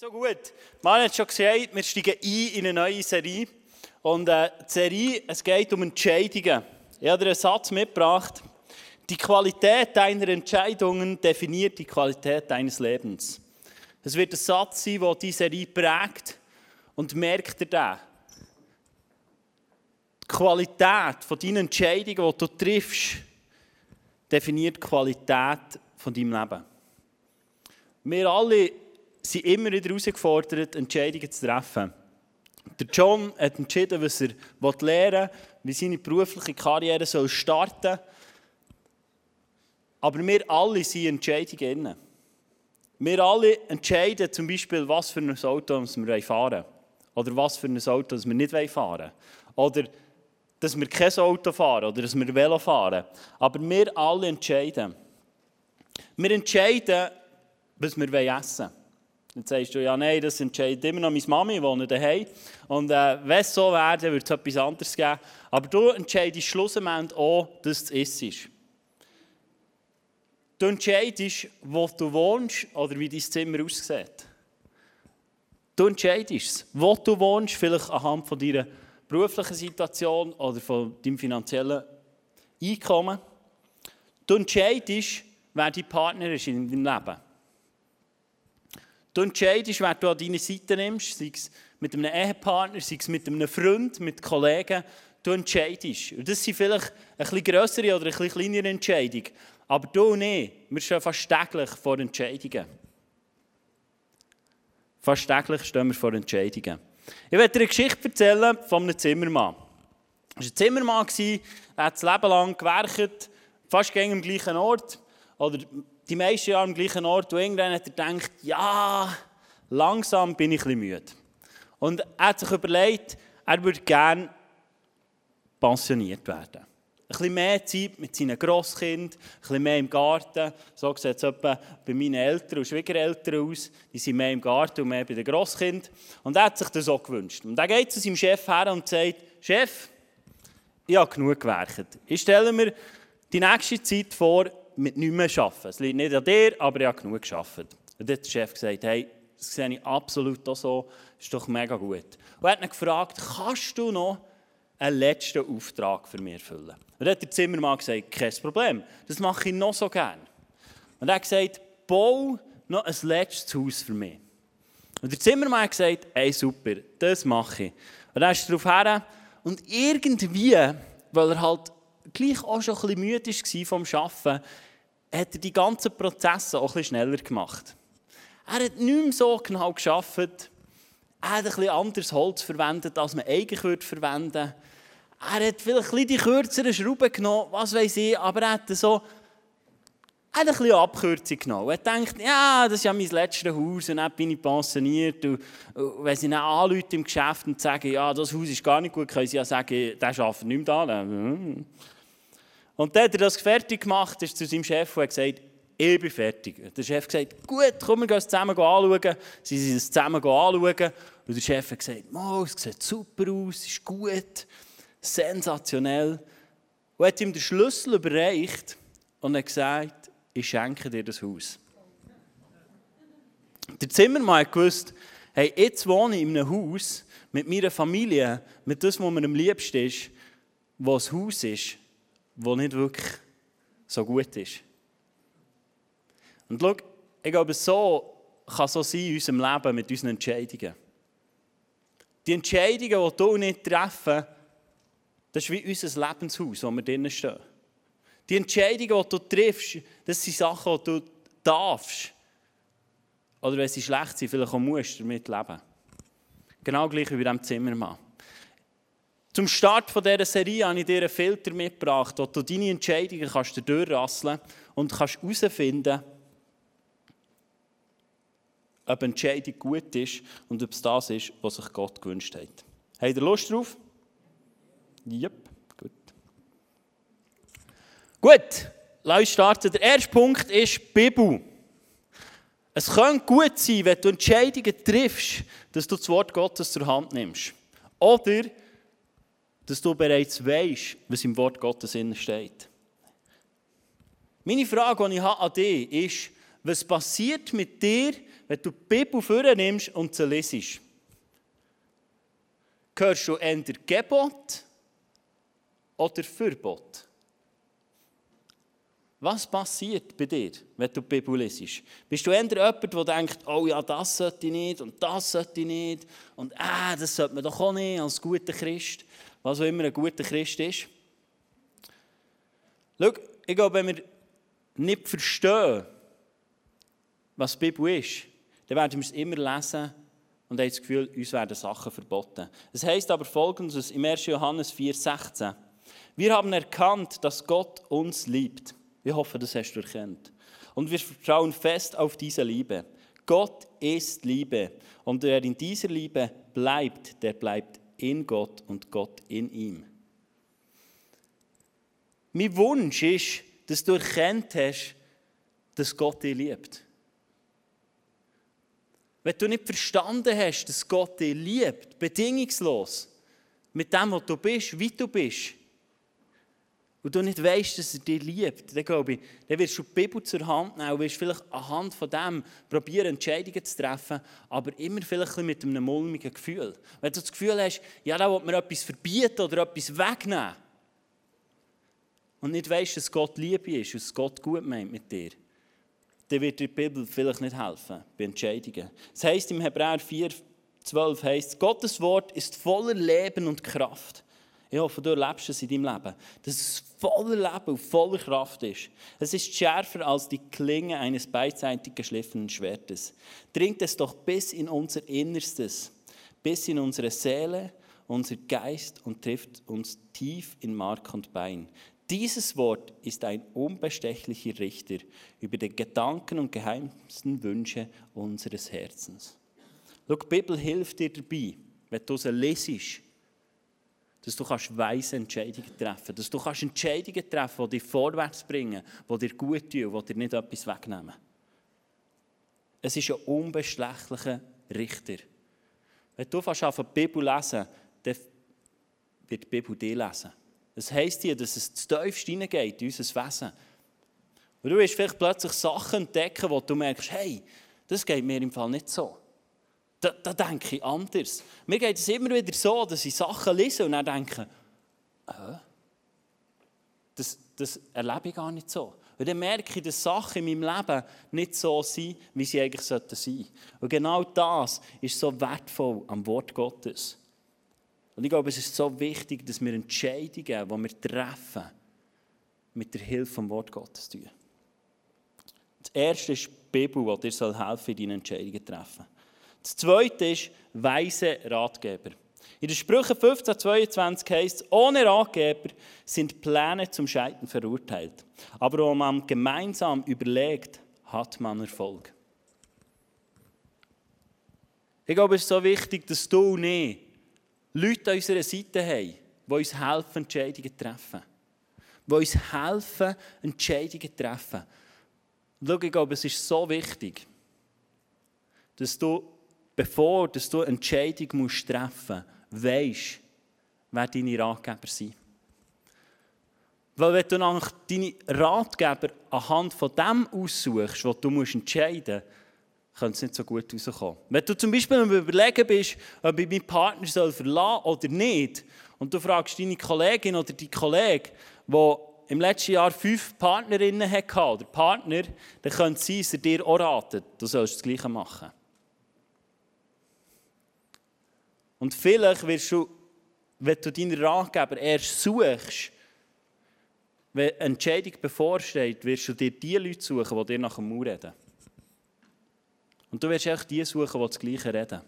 so gut. Man hat schon gesagt, wir steigen ein in eine neue Serie. Und äh, die Serie, es geht um Entscheidungen. Ich habe dir einen Satz mitgebracht. Die Qualität deiner Entscheidungen definiert die Qualität deines Lebens. Es wird ein Satz sein, der diese Serie prägt. Und merkt ihr das? Die Qualität von deinen Entscheidungen, die du triffst, definiert die Qualität von deinem Leben. Wir alle sind immer wieder herausgefordert, Entscheidungen zu treffen. Der John hat entschieden, was er lernen will, wie seine berufliche Karriere starten soll. Aber wir alle sind Entscheidungen. Wir alle entscheiden zum Beispiel, was für ein Auto wir fahren wollen. Oder was für ein Auto wir nicht fahren wollen. Oder dass wir kein Auto fahren oder dass wir Velo fahren. Aber wir alle entscheiden. Wir entscheiden, was wir essen wollen. Dann sagst du, ja, nein, das entscheidet immer noch meine Mami, die wohnt daheim. Und äh, wenn es so wäre, dann würde es etwas anderes geben. Aber du entscheidest schlussendlich auch, dass du es isst. Du entscheidest, wo du wohnst oder wie dein Zimmer aussieht. Du entscheidest wo du wohnst, vielleicht anhand von deiner beruflichen Situation oder von deinem finanziellen Einkommen. Du entscheidest, wer dein Partner ist in deinem Leben. Du entscheidest, wer du an deine Seite nimmst, sei es mit einem Ehepartner, sei es mit einem Freund, mit Kollegen. Du entscheidest. Und das sind vielleicht ein bisschen grössere oder ein bisschen kleinere Entscheidungen. Aber du und ich, wir stehen fast täglich vor Entscheidungen. Fast täglich stehen wir vor Entscheidungen. Ich werde dir eine Geschichte erzählen von einem Zimmermann. Er war ein Zimmermann, er hat das Leben lang gewerkt, fast gegen am gleichen Ort. Oder die meisten Jahre am gleichen Ort, und irgendwann hat er gedacht, ja, langsam bin ich ein müde. Und er hat sich überlegt, er würde gerne pensioniert werden. Ein bisschen mehr Zeit mit seinen Grosskindern, ein bisschen mehr im Garten. So sieht es bei meinen Eltern und Schwiegereltern aus. Die sind mehr im Garten und mehr bei den Grosskindern. Und er hat sich das so gewünscht. Und er geht zu seinem Chef her und sagt, Chef, ich habe genug gewerkt. Ich stelle mir die nächste Zeit vor, mit nichts mehr arbeiten. Es liegt nicht an dir, aber ich habe genug gearbeitet. Und dann hat der Chef gesagt, hey, das sehe ich absolut auch so, ist doch mega gut. Und er hat ihn gefragt, kannst du noch einen letzten Auftrag für mich erfüllen? Und dann hat der Zimmermann gesagt, kein Problem, das mache ich noch so gerne. Und er hat gesagt, bau noch ein letztes Haus für mich. Und der Zimmermann hat gesagt, hey super, das mache ich. Und dann ist er darauf her und irgendwie, weil er halt gleich auch schon ein bisschen müde war vom Arbeiten, hat er die ganzen Prozesse auch ein schneller gemacht. Er hat nicht mehr so genau geschafft. Er hat bisschen anderes Holz verwendet, als man eigentlich verwenden würde. Er hat vielleicht ein die kürzeren Schrauben genommen, was weiß ich, aber er hat so er hat ein Abkürzung genommen. Er denkt, ja, das ist ja mein letztes Haus und dann bin ich pensioniert. Und, wenn sie dann anrufen im Geschäft und sagen, ja, das Haus ist gar nicht gut, können sie ja sagen, der arbeitet nicht mehr da. Und dann hat er das fertig gemacht, ist zu seinem Chef und hat gesagt, ich bin fertig. Der Chef hat gesagt, gut, komm, wir gehen es zusammen anschauen. Sie sind es zusammen anschauen. Und der Chef hat gesagt, oh, es sieht super aus, ist gut, sensationell. Und hat ihm den Schlüssel überreicht und hat gesagt, ich schenke dir das Haus. Der Zimmermann hat gewusst, hey, jetzt wohne ich in einem Haus mit meiner Familie, mit dem, was mir am liebsten ist, wo das Haus ist, wo nicht wirklich so gut ist. Und schau, ich glaube, so kann so sein in unserem Leben mit unseren Entscheidungen. Die Entscheidungen, die du nicht treffen, das ist wie unser Lebenshaus, wo wir drinnen stehen. Die Entscheidungen, die du triffst, das sind Sachen, die du darfst. Oder wenn sie schlecht sind, vielleicht auch musst damit leben. Genau gleich wie bei diesem Zimmermann. Zum Start dieser Serie habe ich dir einen Filter mitgebracht, wo du deine Entscheidungen kannst durchrasseln und kannst herausfinden, ob eine Entscheidung gut ist und ob es das ist, was sich Gott gewünscht hat. Habt ihr Lust drauf? Yep, gut. Gut, lass uns starten. Der erste Punkt ist Bibel. Es könnte gut sein, wenn du Entscheidungen triffst, dass du das Wort Gottes zur Hand nimmst. Oder dass du bereits weißt, was im Wort Gottes steht. Meine Frage, die ich an dich ist, was passiert mit dir, wenn du die Bibel vornimmst und sie lesest. Hörst du eher Gebot oder Verbot? Was passiert bei dir, wenn du die Bibel lesest? Bist du eher jemand, der denkt, oh ja, das sollte ich nicht und das sollte ich nicht und äh, das sollte man doch auch nicht als guter Christ, was auch immer ein guter Christ ist? Schau, ich glaube, wenn wir nicht verstehen, was die Bibel ist, dann werden wir es immer lesen und haben das Gefühl, uns werden Sachen verboten. Es heißt aber folgendes im 1. Johannes 4,16. Wir haben erkannt, dass Gott uns liebt. Ich hoffe, das hast du erkannt. Und wir vertrauen fest auf diese Liebe. Gott ist Liebe. Und wer in dieser Liebe bleibt, der bleibt in Gott und Gott in ihm. Mein Wunsch ist, dass du erkannt hast, dass Gott dich liebt. Wenn du nicht verstanden hast, dass Gott dich liebt, bedingungslos, mit dem, was du bist, wie du bist, und du nicht weißt, dass er dich liebt, dann glaube ich, dann wirst du die Bibel zur Hand nehmen und wirst vielleicht anhand von dem probieren, Entscheidungen zu treffen, aber immer vielleicht mit einem mulmigen Gefühl. Wenn du das Gefühl hast, ja, da will mir etwas verbieten oder etwas wegnehmen und nicht weißt, dass Gott Liebe ist und dass Gott gut meint mit dir, dann wird dir die Bibel vielleicht nicht helfen bei Entscheidungen. Es heisst im Hebräer 4, 12 heißt, Gottes Wort ist voller Leben und Kraft. Ich hoffe, du erlebst es in deinem Leben, dass es voller Leben und voller Kraft ist. Es ist schärfer als die Klinge eines beidseitig geschliffenen Schwertes. Dringt es doch bis in unser Innerstes, bis in unsere Seele, unser Geist und trifft uns tief in Mark und Bein. Dieses Wort ist ein unbestechlicher Richter über die Gedanken und geheimsten Wünsche unseres Herzens. Schau, die Bibel hilft dir dabei, wenn du sie lesest, dass du kannst weise Entscheidungen treffen kannst. Dass du kannst Entscheidungen treffen kannst, die dich vorwärts bringen, die dir gut tun, die dir nicht etwas wegnehmen. Es ist ein unbeschlechtlicher Richter. Wenn du fast die Bibel lesen, dann wird die Bibel dir lesen. Das heisst dir, dass es zu tiefst hineingeht in unser Wesen. Und du wirst vielleicht plötzlich Sachen entdecken, wo du merkst, hey, das geht mir im Fall nicht so. Da, da denke ich anders. Mir geht es immer wieder so, dass ich Sachen lese und dann denke, äh, das, das erlebe ich gar nicht so. Und dann merke ich, dass Sachen in meinem Leben nicht so sind, wie sie eigentlich sein sollten. Und genau das ist so wertvoll am Wort Gottes. Und ich glaube, es ist so wichtig, dass wir Entscheidungen, die wir treffen, mit der Hilfe vom Wort Gottes tun. Das erste ist die Bibel, die dir helfen soll, deine Entscheidungen zu treffen. Das zweite ist weise Ratgeber. In den Sprüchen 15, 22 heißt es, ohne Ratgeber sind Pläne zum Scheitern verurteilt. Aber wenn man gemeinsam überlegt, hat man Erfolg. Ich glaube, es ist so wichtig, dass du nicht Leute an unserer Seite haben, die uns helfen, Entscheidungen zu treffen. Die uns helfen, Entscheidungen zu treffen. schau, ich glaube, es ist so wichtig, dass du, bevor du eine Entscheidung musst treffen musst, weißt, wer deine Ratgeber sind. Weil wenn du nach deine Ratgeber anhand von dem aussuchst, was du entscheiden musst, könnte es nicht so gut rauskommen. Wenn du zum Beispiel Überlegen bist, ob ich meinen Partner soll verlassen soll oder nicht, und du fragst deine Kollegin oder die Kollege, die im letzten Jahr fünf Partnerinnen hatte oder Partner, dann könnte es sein, dass er dir auch raten, du sollst das Gleiche machen. Und vielleicht wirst du, wenn du deinen Ratgeber erst suchst, wenn eine Entscheidung bevorsteht, wirst du dir die Leute suchen, die dir nach dem Mauer reden. Und du wirst auch die suchen, die das Gleiche reden.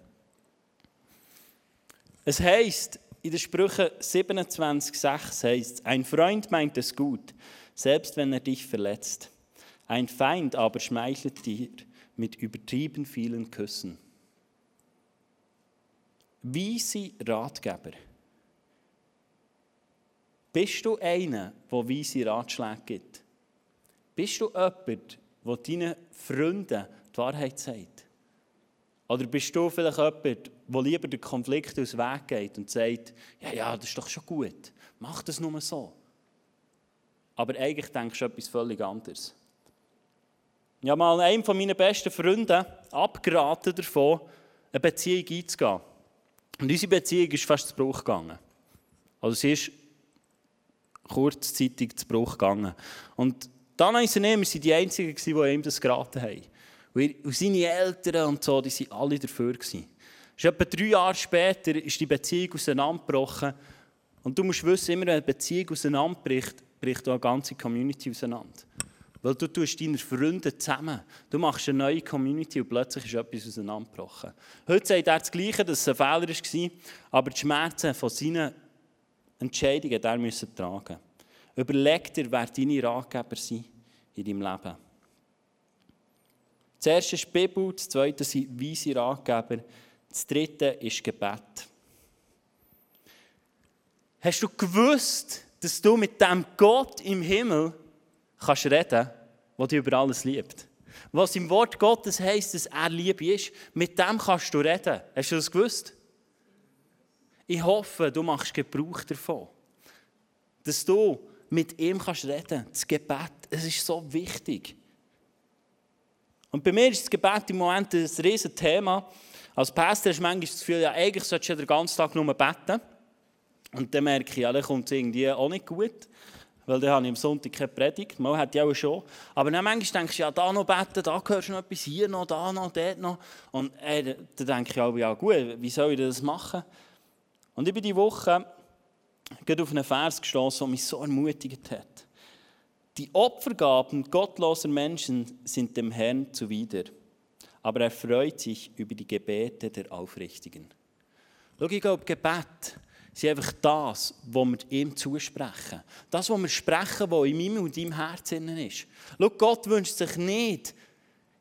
Es heißt in den Sprüchen 27,6 heißt ein Freund meint es gut, selbst wenn er dich verletzt. Ein Feind aber schmeichelt dir mit übertrieben vielen Küssen. Wie sie Ratgeber. Bist du einer, der weise Ratschläge gibt? Bist du jemand, der deinen Freunden die Wahrheit sagt? Oder bist du vielleicht jemand, der lieber den Konflikt aus dem Weg geht und sagt, ja, ja, das ist doch schon gut, mach das nur so. Aber eigentlich denkst du etwas völlig anderes. Ich habe mal einem von meinen besten Freunden abgeraten davon, eine Beziehung einzugehen. Und unsere Beziehung ist fast zu Bruch gegangen. Also sie ist kurzzeitig zu Bruch gegangen. Und dann haben sie wir sind die Einzigen, die ihm das geraten haben. Und seine Eltern und so, die waren alle dafür. Gewesen. Etwa drei Jahre später ist die Beziehung auseinandergebrochen. Und du musst wissen, immer wenn eine Beziehung auseinanderbricht, bricht auch eine ganze Community auseinander. Weil du tust deine Freunde zusammen. Du machst eine neue Community und plötzlich ist etwas auseinandergebrochen. Heute sagt er das Gleiche, dass es ein Fehler war, aber die Schmerzen von seinen Entscheidungen der müssen tragen. Überleg dir, wer deine Ratgeber sind in deinem Leben. Das erste ist die Bibel, das zweite sind weise Ratgeber, das dritte ist Gebet. Hast du gewusst, dass du mit dem Gott im Himmel kannst reden, der dich über alles liebt? Was im Wort Gottes heisst, dass er Liebe ist, mit dem kannst du reden. Hast du das gewusst? Ich hoffe, du machst Gebrauch davon. Dass du mit ihm kannst reden Das Gebet, es ist so wichtig. Und bei mir ist das Gebet im Moment ein riesiges Thema. Als Pastor hast du manchmal das Gefühl, ja, eigentlich solltest du den ganzen Tag nur beten. Und dann merke ich, ja, dann kommt es irgendwie auch nicht gut. Weil dann habe ich am Sonntag keine Predigt. Mal hat ich auch schon. Aber dann manchmal denkst du, ja, da noch beten, da hörst du noch etwas, hier noch, da noch, dort noch. Und äh, dann denke ich auch, ja gut, wie soll ich das machen? Und ich bin diese Woche auf einen Vers gestoßen, der mich so ermutigt hat. Die Opfergaben gottloser Menschen sind dem Herrn zuwider, aber er freut sich über die Gebete der Aufrichtigen. Schau, ich glaube, Gebet sind einfach das, was wir ihm zusprechen. Das, was wir sprechen, was in meinem und deinem Herz ist. Schau, Gott wünscht sich nicht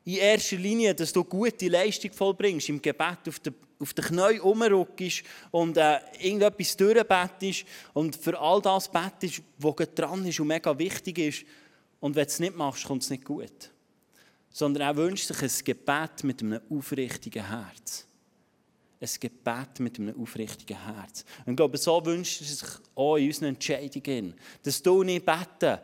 in erster Linie, dass du gute Leistung vollbringst im Gebet auf der auf den Knien rumruckst und äh, irgendetwas durchbettest und für all das bettest, was dran ist und mega wichtig ist. Und wenn du es nicht machst, kommt es nicht gut. Sondern er wünscht sich ein Gebet mit einem aufrichtigen Herz. Ein Gebet mit einem aufrichtigen Herz. Und ich glaube, so wünscht er sich auch in unseren Entscheidungen, dass du nicht beten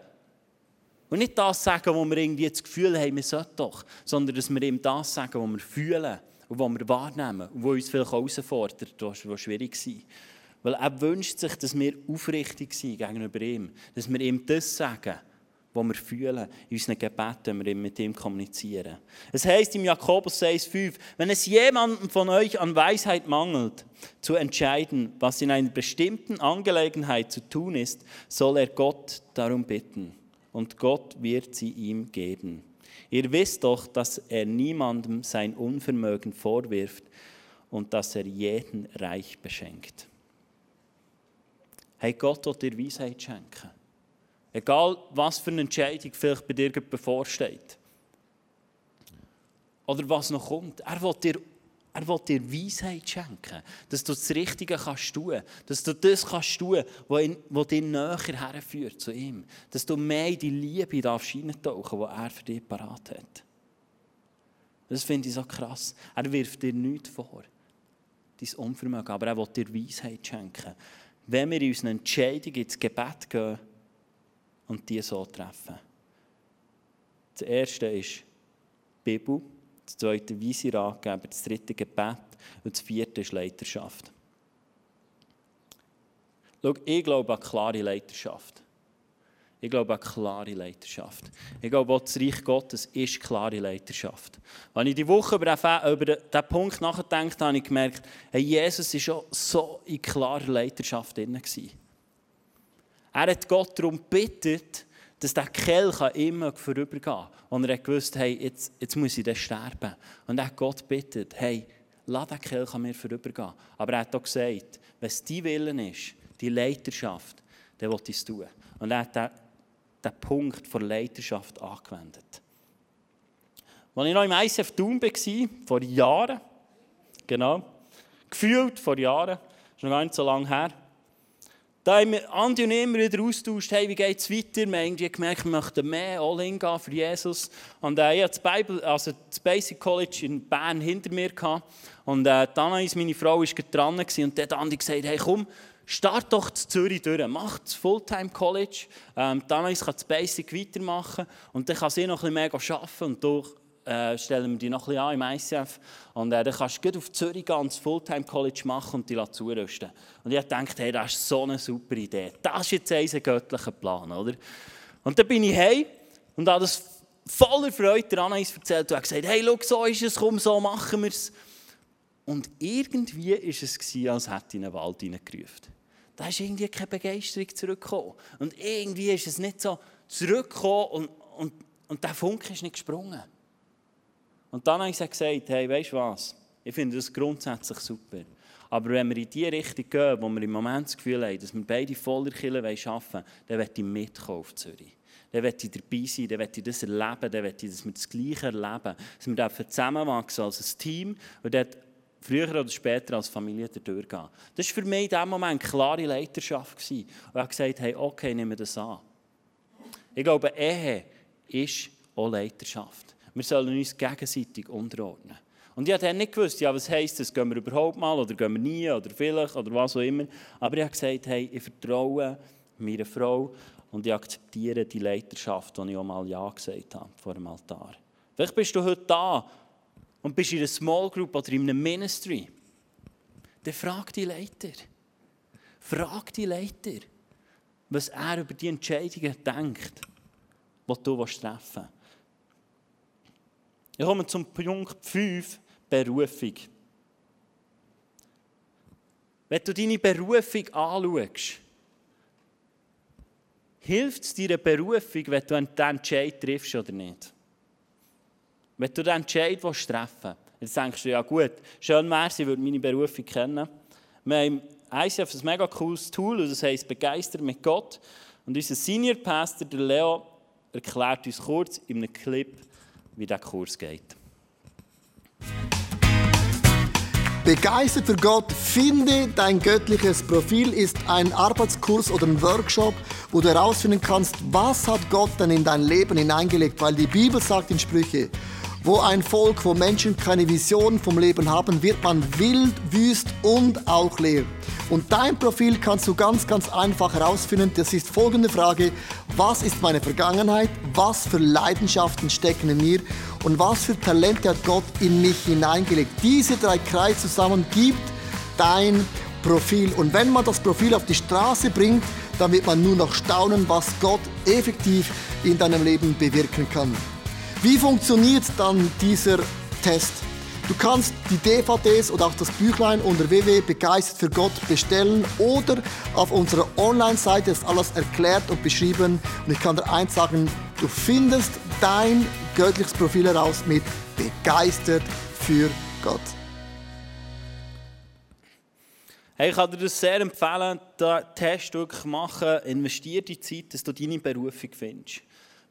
und nicht das sagen, wo wir irgendwie das Gefühl haben, wir sollten doch, sondern dass wir ihm das sagen, was wir fühlen und die wir wahrnehmen und die uns vielleicht herausfordert, was schwierig war. Weil er wünscht sich, dass wir aufrichtig sind gegenüber ihm, dass wir ihm das sagen, was wir fühlen, in unseren Gebeten, wenn wir mit ihm kommunizieren. Es heißt im Jakobus 6,5, wenn es jemandem von euch an Weisheit mangelt, zu entscheiden, was in einer bestimmten Angelegenheit zu tun ist, soll er Gott darum bitten. Und Gott wird sie ihm geben. Ihr wisst doch, dass er niemandem sein Unvermögen vorwirft und dass er jeden reich beschenkt. Hey, Gott will dir Weisheit schenken. Egal, was für eine Entscheidung vielleicht bei dir bevorsteht. Oder was noch kommt. Er will dir er will dir Weisheit schenken, dass du das Richtige kannst tun, dass du das kannst tun, was dich näher herführt zu ihm, dass du mehr in die Liebe darfst hineintauchen, die er für dich parat hat. Das finde ich so krass. Er wirft dir nichts vor, dein Unvermögen, aber er will dir Weisheit schenken. Wenn wir in unseren Entscheidungen ins Gebet gehen und die so treffen. Das erste ist die Bibel das zweite weise Ratgeber, das dritte Gebet und das vierte ist Leiterschaft. Schau, ich glaube an klare Leiterschaft. Ich glaube an klare Leiterschaft. Ich glaube, auch das Reich Gottes ist klare Leiterschaft. Als ich die Woche über diesen, Punkt nachgedacht habe, habe ich gemerkt, hey, Jesus war schon so in klarer Leiterschaft drin. Er hat Gott darum gebeten, dass der Kelch immer vorübergehen kann. Und er wusste, hey, jetzt, jetzt muss ich sterben. Und er hat Gott bittet, hey, lass den Kelch an mir vorübergehen. Aber er hat auch gesagt, wenn es dein Willen ist, die Leiterschaft, dann will ich es tun. Und er hat den, den Punkt der Leiterschaft angewendet. Als ich noch im ICF Thun war, vor Jahren, genau, gefühlt vor Jahren, schon gar nicht so lange her, da haben wir Andi und immer wieder austauscht, hey, wie geht es weiter? Wir haben gemerkt, wir möchten mehr All-In gehen für Jesus. Und äh, ich hatte das, Bible, also das Basic College in Bern hinter mir. Gehabt. Und äh, Anais, meine Frau, war dran. Und dann hat Andi gesagt, hey komm, start doch zu Zürich durch, mach das Fulltime College, ähm, dann kann das Basic weitermachen und dann kann sie noch ein bisschen mehr arbeiten und du äh, stellen wir die noch ein bisschen an im ICF. Und äh, dann kannst du auf Zürich gehen, das Fulltime College machen und die zurüsten. Und ich dachte, hey, das ist so eine super Idee. Das ist jetzt ein göttlicher Plan, oder? Und dann bin ich heim und habe das voller Freude der Anais erzählt und habe gesagt, hey, schau, so ist es, komm, so machen wir es. Und irgendwie war es, als hätte ich in den Wald hineingerufen. Da ist irgendwie keine Begeisterung zurückgekommen. Und irgendwie ist es nicht so zurückgekommen und, und, und der Funke ist nicht gesprungen. Und dann habe ich gesagt, hey, weißt du was? Ich finde das grundsätzlich super. Aber wenn wir in die Richtung gehen, wo wir im Moment das Gefühl haben, dass wir beide voller Kille arbeiten wollen, dann möchte ich mitkommen auf Zürich. Dann möchte ich dabei sein, dann möchte ich das erleben, dann möchte ich, dass wir das Gleiche erleben. Dass wir zusammenwachsen als ein Team und dort früher oder später als Familie durchgehen. Das war für mich in diesem Moment eine klare Leiterschaft. Und ich habe gesagt, hey, okay, nehmen wir das an. Ich glaube, Ehe ist auch Leiterschaft wir sollen uns gegenseitig unterordnen. Und ich habe dann nicht gewusst, ja, was heisst das, gehen wir überhaupt mal oder gehen wir nie oder vielleicht oder was auch immer. Aber ich habe gesagt, hey, ich vertraue meiner Frau und ich akzeptiere die Leiterschaft, die ich auch mal Ja gesagt habe vor dem Altar. Vielleicht bist du heute da und bist in einer Small Group oder in einem Ministry. Dann frag die Leiter. Frag die Leiter, was er über die Entscheidungen denkt, die du treffen willst. Ich komme zum Punkt 5, Berufung. Wenn du deine Berufung anschaust, hilft es deiner Berufung, wenn du einen Entscheid triffst oder nicht? Wenn du den Entscheid treffen willst, denkst du, ja gut, schön wäre es, ich würde meine Berufung kennen. Wir haben ICF ein mega cooles Tool, das heisst «Begeistert mit Gott». Und unser Senior Pastor, der Leo, erklärt uns kurz in einem Clip, wie der Kurs geht. Begeistert für Gott, finde dein göttliches Profil ist ein Arbeitskurs oder ein Workshop, wo du herausfinden kannst, was hat Gott denn in dein Leben hineingelegt, weil die Bibel sagt in Sprüche, wo ein Volk, wo Menschen keine Vision vom Leben haben, wird man wild, wüst und auch leer. Und dein Profil kannst du ganz, ganz einfach herausfinden. Das ist folgende Frage. Was ist meine Vergangenheit? Was für Leidenschaften stecken in mir? Und was für Talente hat Gott in mich hineingelegt? Diese drei Kreise zusammen gibt dein Profil. Und wenn man das Profil auf die Straße bringt, dann wird man nur noch staunen, was Gott effektiv in deinem Leben bewirken kann. Wie funktioniert dann dieser Test? Du kannst die DVDs oder auch das Büchlein unter www.begeistert für Gott bestellen oder auf unserer Online-Seite ist alles erklärt und beschrieben. Und ich kann dir eins sagen, du findest dein göttliches Profil heraus mit begeistert für Gott. Hey, ich kann dir das sehr empfehlen, den Test wirklich machen. Investiere die Zeit, dass du deine Berufung findest.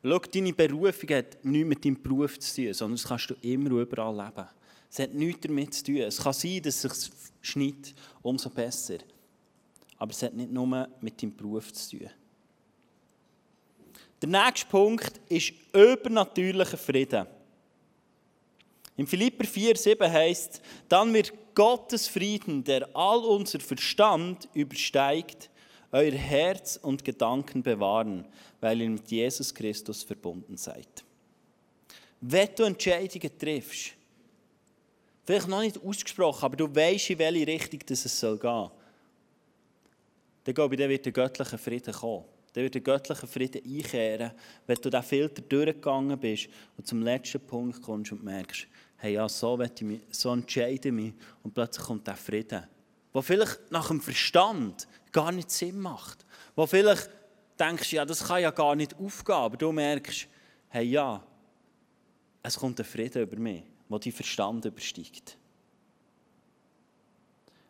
Schau, deine Berufung hat nichts mit deinem Beruf zu tun, sondern das kannst du immer überall leben. Es hat nichts damit zu tun. Es kann sein, dass es sich schneidet, umso besser. Aber es hat nicht nur mit deinem Beruf zu tun. Der nächste Punkt ist übernatürlicher Frieden. In Philipper 4,7 heißt dann wird Gottes Frieden, der all unser Verstand übersteigt, euer Herz und Gedanken bewahren, weil ihr mit Jesus Christus verbunden seid. Wenn du Entscheidungen triffst, Vielleicht noch nicht ausgesprochen, aber du weißt, in welche Richtung es soll gehen. Dann glaube ich, dann wird der göttliche Frieden kommen. Dann wird der göttliche Frieden einkehren, wenn du diesen Filter durchgegangen bist und zum letzten Punkt kommst und merkst, hey, ja, so, ich mich, so entscheide ich mich und plötzlich kommt der Frieden, der vielleicht nach dem Verstand gar nicht Sinn macht. Wo vielleicht denkst, ja, das kann ja gar nicht aufgehen, aber du merkst, hey, ja, es kommt ein Frieden über mich wo dein Verstand übersteigt.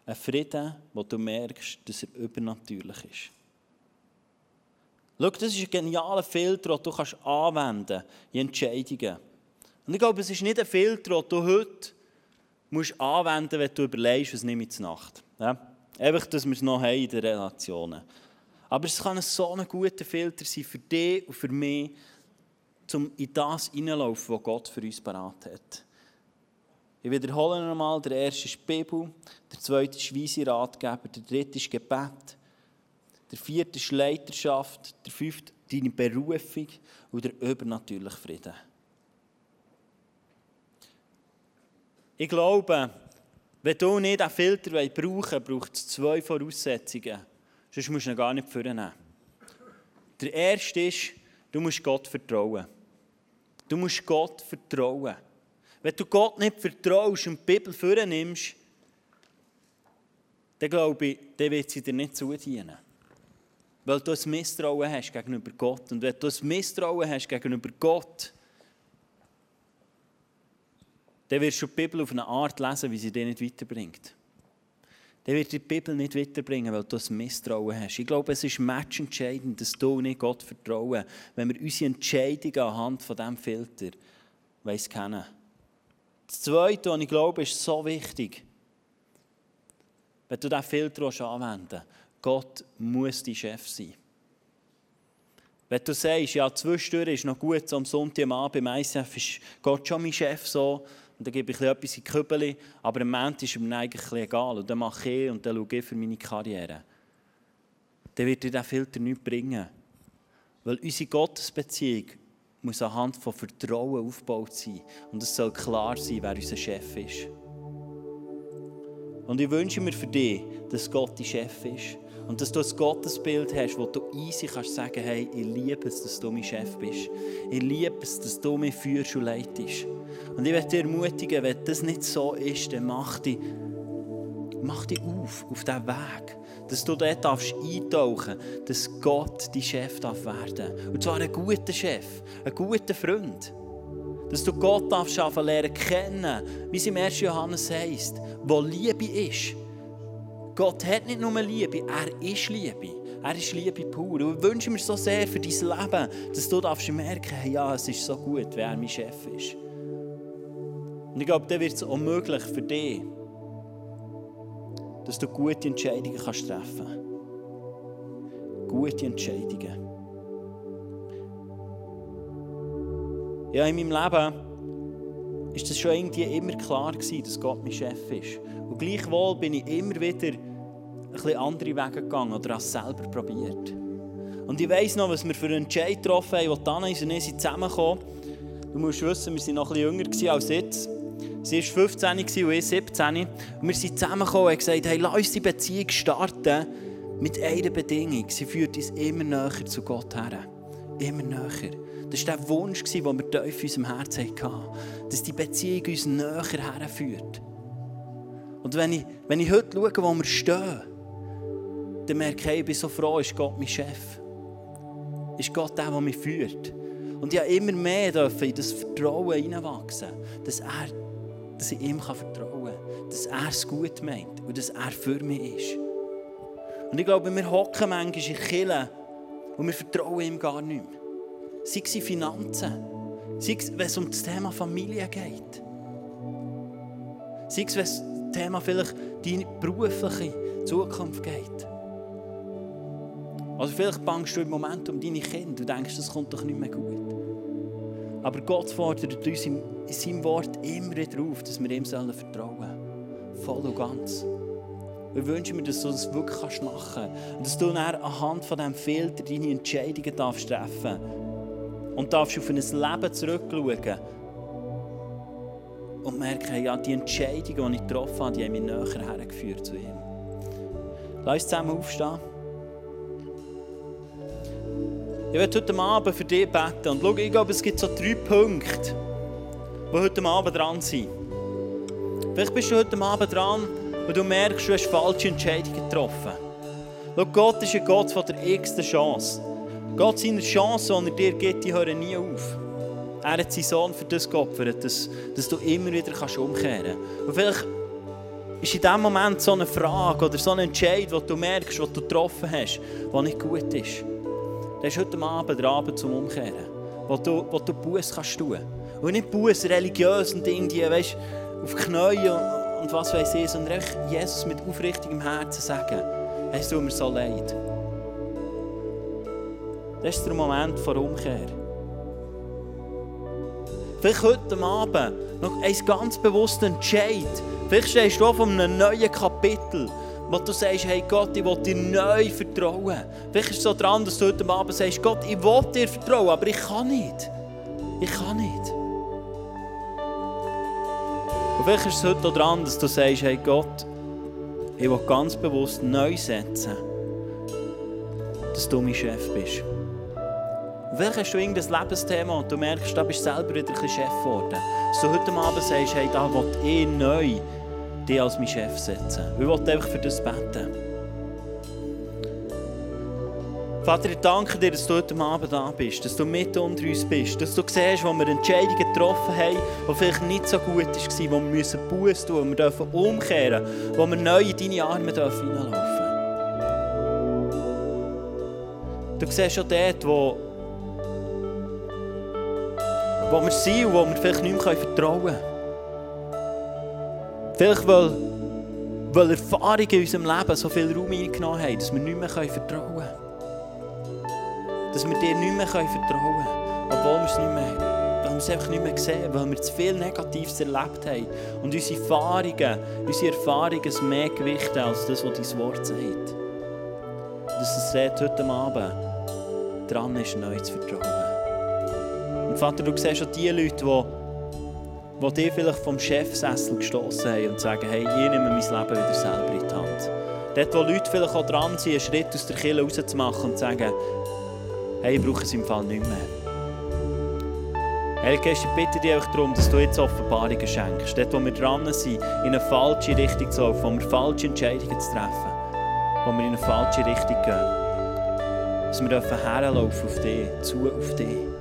Ein Frieden, wo du merkst, dass er übernatürlich ist. Schau, das ist ein genialer Filter, den du kannst anwenden in Entscheidungen. Und ich glaube, es ist nicht ein Filter, den du heute musst anwenden musst, wenn du überlegst, was nehme ich zur Nacht. Ja? Einfach, dass wir es noch haben in den Relationen. Aber es kann so ein guter Filter sein für dich und für mich, um in das hineinzulaufen, was Gott für uns parat hat. Ich wiederhole nochmal, der erste ist die Bibel, der zweite ist weise Ratgeber, der dritte ist Gebet, der vierte ist Leiterschaft, der fünfte deine Berufung und der übernatürliche Frieden. Ich glaube, wenn du nicht einen Filter brauchen willst, braucht es zwei Voraussetzungen. Sonst musst du ihn gar nicht vornehmen. Der erste ist, du musst Gott vertrauen. Du musst Gott vertrauen. Wenn du Gott nicht vertraust und die Bibel vornimmst, dann glaube ich, dann wird sie dir nicht zudienen. Weil du ein Misstrauen hast gegenüber Gott. Und wenn du ein Misstrauen hast gegenüber Gott, dann wirst du die Bibel auf eine Art lesen, wie sie dich nicht weiterbringt. Dann wird die Bibel nicht weiterbringen, weil du ein Misstrauen hast. Ich glaube, es ist matchentscheidend, dass du nicht Gott vertrauen, wenn wir unsere Entscheidungen anhand von diesem Filter weiss kennen. Das Zweite, was ich glaube, ist so wichtig. Wenn du diesen Filter anwenden willst, Gott muss dein Chef sein. Wenn du sagst, ja, zwischendurch ist noch gut, so am Sonntagabend beim ICF ist Gott schon mein Chef so, und dann gebe ich etwas in die Kübel, aber im Moment ist mir eigentlich egal. Und dann mache ich und dann schaue ich für meine Karriere. Dann wird dir dieser Filter nichts bringen. Weil unsere Gottesbeziehung muss anhand von Vertrauen aufgebaut sein. Und es soll klar sein, wer unser Chef ist. Und ich wünsche mir für dich, dass Gott dein Chef ist. Und dass du ein Gottesbild hast, wo du easy kannst sagen, hey, ich liebe es, dass du mein Chef bist. Ich liebe es, dass du mich führst und leitest. Und ich möchte dich ermutigen, wenn das nicht so ist, dann mach dich, mach dich auf, auf diesen Weg. Dass du dort darfst eintauchen dass Gott dein Chef darf werden Und zwar ein guter Chef, ein guter Freund. Dass du Gott darfst lernen kennen, wie es im 1. Johannes heißt, wo Liebe ist. Gott hat nicht nur Liebe, er ist Liebe. Er ist Liebe pur. Und ich wünsche mir so sehr für dein Leben, dass du darfst merken, hey, ja, es ist so gut, wer mein Chef ist. Und ich glaube, dann wird es auch möglich für dich, dass du gute Entscheidungen kannst treffen kannst. Gute Entscheidungen. Ja, in meinem Leben ist das schon irgendwie immer klar gewesen, dass Gott mein Chef ist. Und gleichwohl bin ich immer wieder ein bisschen andere Wege gegangen oder es selber probiert. Und ich weiss noch, was wir für einen Entscheid getroffen haben, als Dana und ich zusammengekommen. Du musst wissen, wir waren noch ein bisschen jünger als jetzt. Sie war 15 und ich 17. Und wir sind zusammengekommen und gesagt, hey, lass uns die Beziehung starten mit einer Bedingung. Sie führt uns immer näher zu Gott her. Immer näher. Das war der Wunsch, den wir tief in unserem Herzen hatten. Dass die Beziehung uns näher herführt. Und wenn ich, wenn ich heute schaue, wo wir stehen, dann merke ich, ich bin so froh, ist Gott mein Chef. Ist Gott der, der mich führt. Und ich habe immer mehr in das Vertrauen hineinwachsen, dass er dass ich ihm vertrauen kann, dass er es gut meint und dass er für mich ist. Und ich glaube, wir hocken manchmal in Killen und wir vertrauen ihm gar nicht mehr. Sei es in Finanzen, sei es, wenn es um das Thema Familie geht. Sei es, wenn es um das Thema vielleicht deine berufliche Zukunft geht. Also vielleicht bangst du im Moment um deine Kinder und denkst, das kommt doch nicht mehr gut. Aber Gott fordert uns in seinem Wort immer wieder auf, dass wir ihm vertrauen sollen. Voll und ganz. Wir wünschen mir, dass du das wirklich machen kannst. Und dass du dann anhand von diesem Filter deine Entscheidungen darfst treffen Und darfst auf ein Leben zurückschauen. Und merken, ja, die Entscheidungen, die ich getroffen habe, die haben mich näher hergeführt zu ihm. Lass uns zusammen aufstehen. Ich werde heute Abend für dich beten. Und schau, ich glaube, es gibt so drei Punkte, die heute Abend dran sind. Vielleicht bist du heute Abend dran und du merkst, du hast falsche Entscheidungen getroffen. Schau, Gott ist ein Gott von der x Chance. Gott seine Chancen, die er dir gibt, die hören nie auf. Er hat seinen Sohn für das geopfert, dass, dass du immer wieder kannst umkehren kannst. Und vielleicht ist in diesem Moment so eine Frage oder so ein Entscheid, den du merkst, den du getroffen hast, der nicht gut ist. Das ist heute Abend der Abend zum Umkehren, wo du, wo du Buß kannst tun. Und nicht Buß religiös und irgendwie, weißt, auf Knie und, was weiß ich, sondern einfach Jesus mit aufrichtigem Herzen sagen, es tut mir so leid. Das ist der Moment der Umkehr. Vielleicht heute Abend noch ein ganz bewusster Entscheid. Vielleicht stehst du auf einem neuen Kapitel, wo du sagst, hey Gott, ich will dir neu vertrauen. Vielleicht ist es so dran, dass du heute Abend sagst, Gott, ich will dir vertrauen, aber ich kann nicht. Ich kann nicht. Und vielleicht ist es heute dran, dass du sagst, hey Gott, ich will ganz bewusst neu setzen, dass du mein Chef bist. Und vielleicht hast du irgendein Lebensthema und du merkst, da bist du selber wieder ein Chef geworden. Du heute Abend sagst, hey, da will ich neu dich als mein Chef setzen. Ich will einfach für das beten. Vater, ich danke dir, dass du heute Abend da bist, dass du mit unter uns bist, dass du siehst, wo wir Entscheidungen getroffen haben, die vielleicht nicht so gut waren, wo wir müssen Buß tun, wo wir dürfen umkehren wo wir neu in deine Arme dürfen hineinlaufen Du siehst schon dort, wo, wo wir sind und wo wir vielleicht nicht mehr vertrauen können. Vielleicht, weil, weil Erfahrungen in unserem Leben so viel Raum eingenommen haben, dass wir nicht mehr vertrauen können. Dass wir dir nicht mehr vertrauen können, obwohl wir es nicht mehr haben. Weil wir es einfach nicht mehr sehen, weil wir zu viel Negatives erlebt haben. Und unsere Erfahrungen, unsere Erfahrungen mehr gewichten als das, was dein Wort sagt. Dass es heute Abend dran ist, neu zu vertrauen. Und Vater, du siehst schon die Leute, die die dich vielleicht vom Chefsessel gestoßen haben und sagen, hey, ich nehme mein Leben wieder selber in die Hand. Dort, wo Leute vielleicht auch dran sind, einen Schritt aus der Kirche rauszumachen und zu sagen, hey, ich brauche es im Fall nicht mehr. Heilige Geist, ich bitte dich darum, dass du jetzt Offenbarungen schenkst. Dort, wo wir dran sind, in eine falsche Richtung zu laufen, wo wir falsche Entscheidungen zu treffen, wo wir in eine falsche Richtung gehen. Dass wir herlaufen auf dich, zu auf dich.